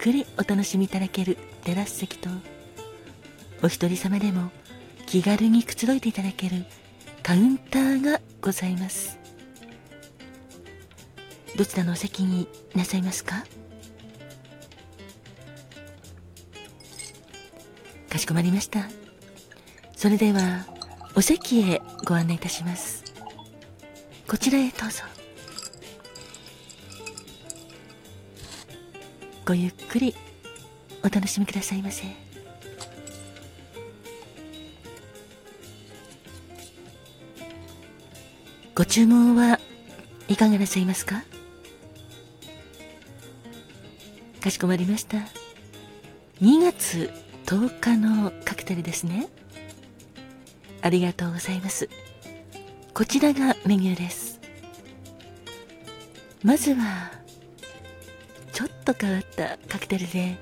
くりお楽しみいただける。テラス席とお一人様でも気軽にくつろいでいただけるカウンターがございます。どちらのお席になさいますか？かしこまりました。それではお席へご案内いたします。こちらへどうぞ。ごゆっくりお楽しみくださいませ。ご注文はいかがなさいますか？かしこまりました。2月10日のカクテルですね。ありがとうございます。こちらがメニューです。まずはと変わったカクテルで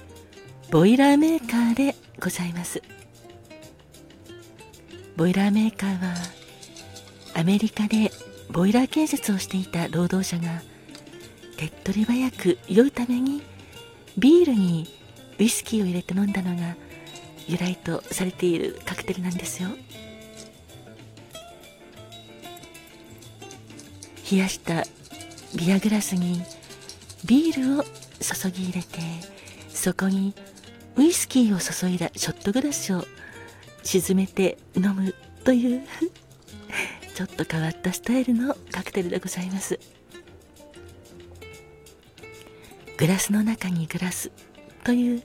ボイラーメーカーでございます。ボイラーメーカーはアメリカでボイラー建設をしていた労働者が手っ取り早く酔うためにビールにウイスキーを入れて飲んだのが由来とされているカクテルなんですよ。冷やしたビアグラスにビールを注ぎ入れてそこにウイスキーを注いだショットグラスを沈めて飲むという ちょっと変わったスタイルのカクテルでございます。グラスの中にグラスという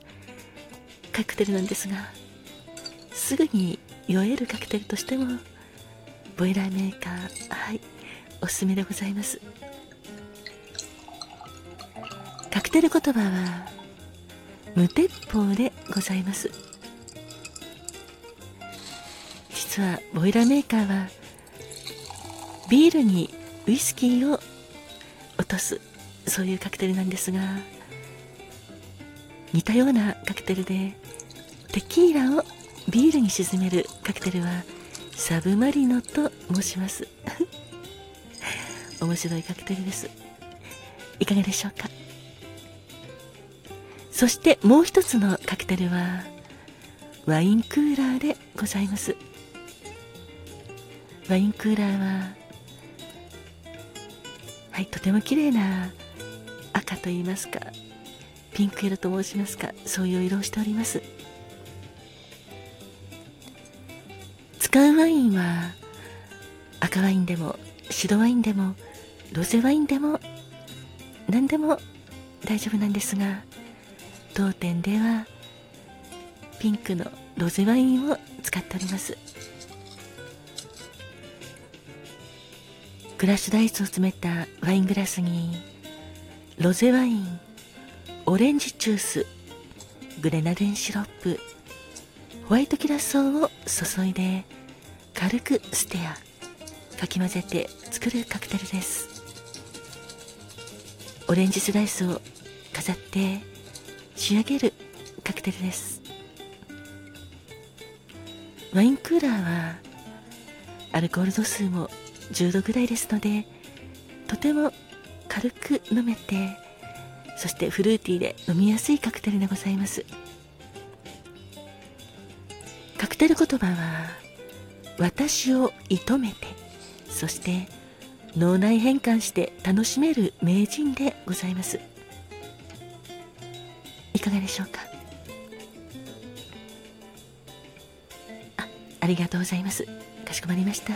カクテルなんですがすぐに酔えるカクテルとしてもボイラーメーカーはいおすすめでございます。カクテル言葉は無鉄砲でございます。実はボイラーメーカーはビールにウイスキーを落とすそういうカクテルなんですが似たようなカクテルでテキーラをビールに沈めるカクテルはサブマリノと申します。面白いカクテルです。いかがでしょうか？そしてもう一つのカクテルはワインクーラーでございます。ワインクーラーははいとても綺麗な赤といいますかピンク色と申しますかそういう色をしております。使うワインは赤ワインでも白ワインでもロゼワインでも何でも大丈夫なんですが当店ではピンクのロゼワインを使っております。クラッシュダイスを詰めたワイングラスにロゼワインオレンジジュースグレナデンシロップホワイトキラソーを注いで軽くステアかき混ぜて作るカクテルです。オレンジスライスを飾って仕上げるカクテルです。ワインクーラーはアルコール度数も10度ぐらいですのでとても軽く飲めてそしてフルーティーで飲みやすいカクテルでございます。カクテル言葉は私を射止めてそして脳内変換して楽しめる名人でございます。かがでしょうか？あありがとうございます。かしこまりました。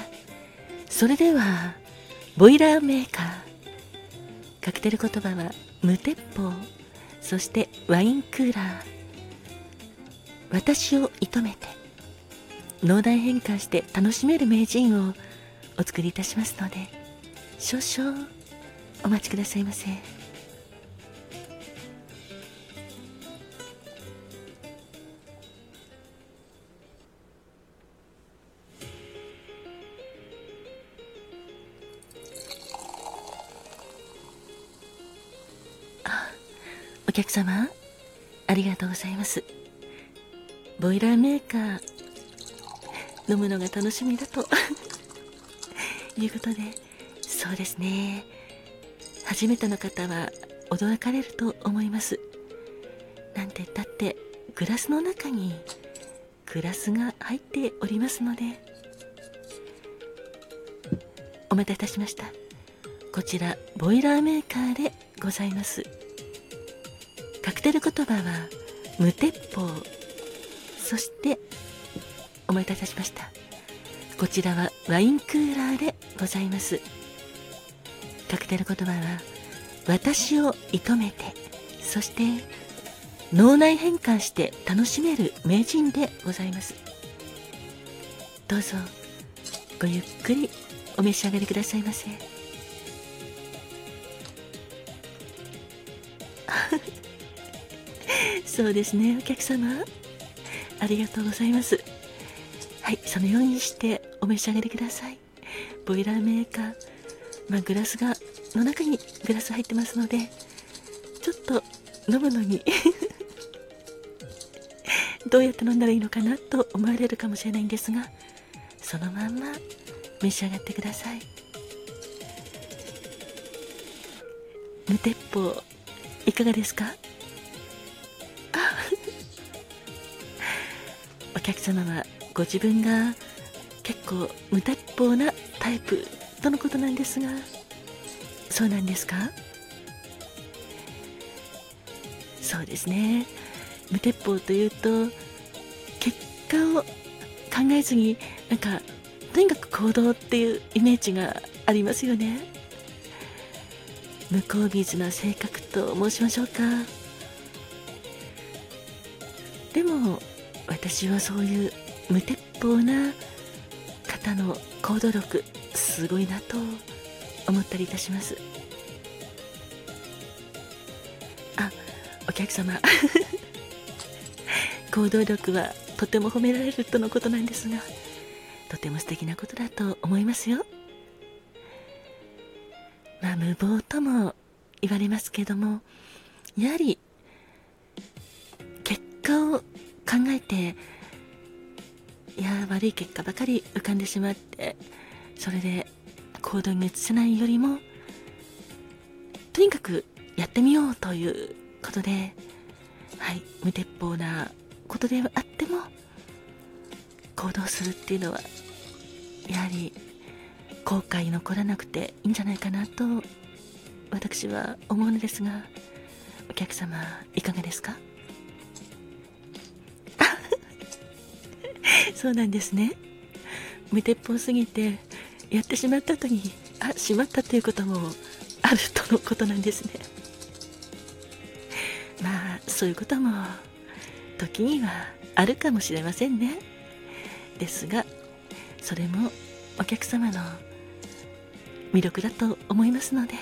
それではボイラーメーカーカクテル言葉は無鉄砲そしてワインクーラー私を射止めて脳内変換して楽しめる名人をお作りいたしますので少々お待ちくださいませ。お客様ありがとうございます。ボイラーメーカー飲むのが楽しみだと。いうことでそうですね。初めての方は驚かれると思います。なんて言ったってグラスの中にグラスが入っておりますので。お待たせいたしました。こちらボイラーメーカーでございます。カクテル言葉は無鉄砲。そしてお待たせしました。こちらはワインクーラーでございます。カクテル言葉は私を射止めてそして脳内変換して楽しめる名人でございます。どうぞごゆっくりお召し上がりくださいませ。そうですね。お客様。ありがとうございます。はいそのようにしてお召し上がりください。ボイラーメーカーまあ、グラスがの中にグラス入ってますのでちょっと飲むのに どうやって飲んだらいいのかなと思われるかもしれないんですがそのまんま召し上がってください。無鉄砲いかがですか？客様はご自分が結構無鉄砲なタイプとのことなんですがそうなんですか？そうですね。無鉄砲というと結果を考えずになんかとにかく行動っていうイメージがありますよね。向こう水な性格と申しましょうか。でも私はそういう無鉄砲な方の行動力すごいなと思ったりいたします。あお客様。行動力はとても褒められるとのことなんですがとても素敵なことだと思いますよ。まあ無謀とも言われますけどもやはりえていや悪い結果ばかり浮かんでしまってそれで行動に移せないよりもとにかくやってみようということではい無鉄砲なことであっても行動するっていうのはやはり後悔残らなくていいんじゃないかなと私は思うのですがお客様いかがですか？そうなんですね。無鉄砲すぎてやってしまった後にあしまったということもあるとのことなんですね。まあそういうことも時にはあるかもしれませんね。ですがそれもお客様の魅力だと思いますので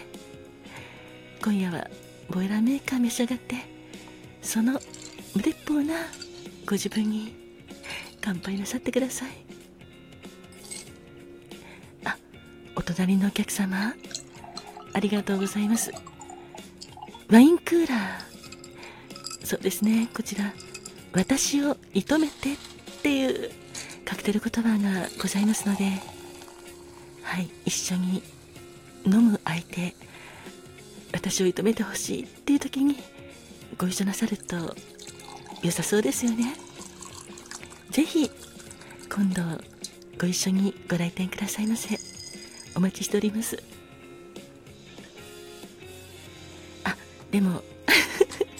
今夜はボイラーメーカー召し上がってその無鉄砲なご自分に乾杯なさってください。あお隣のお客様。ありがとうございます。ワインクーラー。そうですね。こちら。私を射止めてっていうカクテル言葉がございますので。はい。一緒に飲む相手。私を射止めてほしいっていう時にご一緒なさると良さそうですよね。ぜひ今度ご一緒にご来店くださいませ。お待ちしておりますあでも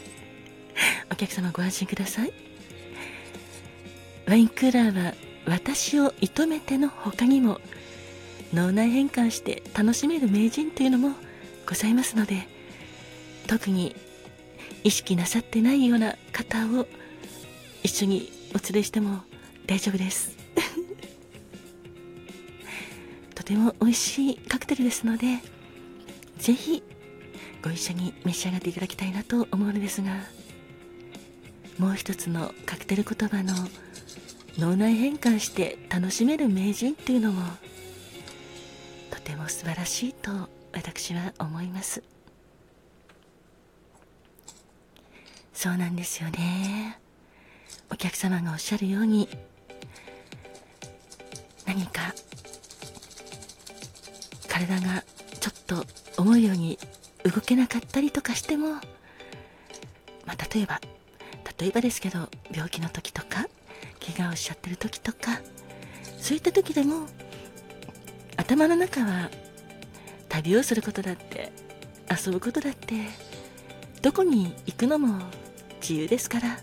お客様ご安心くださいワインクーラーは私を射止めての他にも脳内変換して楽しめる名人というのもございますので特に意識なさってないような方を一緒にお連れしても大丈夫です。とても美味しいカクテルですのでぜひご一緒に召し上がっていただきたいなと思うのですがもう一つのカクテル言葉の脳内変換して楽しめる名人っていうのもとても素晴らしいと私は思います。そうなんですよね。お客様がおっしゃるように何か体がちょっと思うように動けなかったりとかしても、まあ、例えば例えばですけど病気の時とか怪我をしちゃってる時とかそういった時でも頭の中は旅をすることだって遊ぶことだってどこに行くのも自由ですから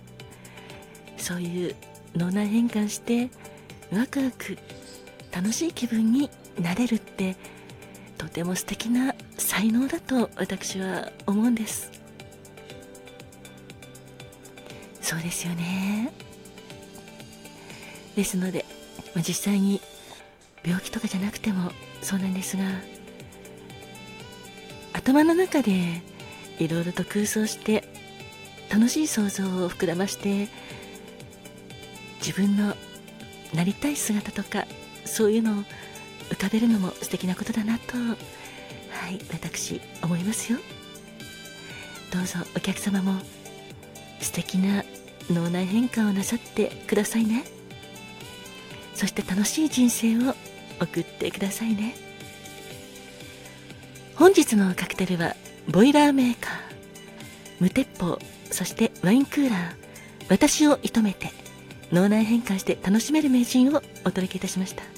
そういう脳内変換してワクワク楽しい気分になれるってとても素敵な才能だと私は思うんです。そうですよね。ですので、実際に病気とかじゃなくてもそうなんですが頭の中でいろいろと空想して楽しい想像を膨らまして自分のなりたい姿とかそういうのを浮かべるのも素敵なことだなとはい私思いますよ。どうぞお客様も素敵な脳内変化をなさってくださいね。そして楽しい人生を送ってくださいね。本日のカクテルはボイラーメーカー無鉄砲そしてワインクーラー。私を射止めて脳内変換して楽しめる名人をお届けいたしました。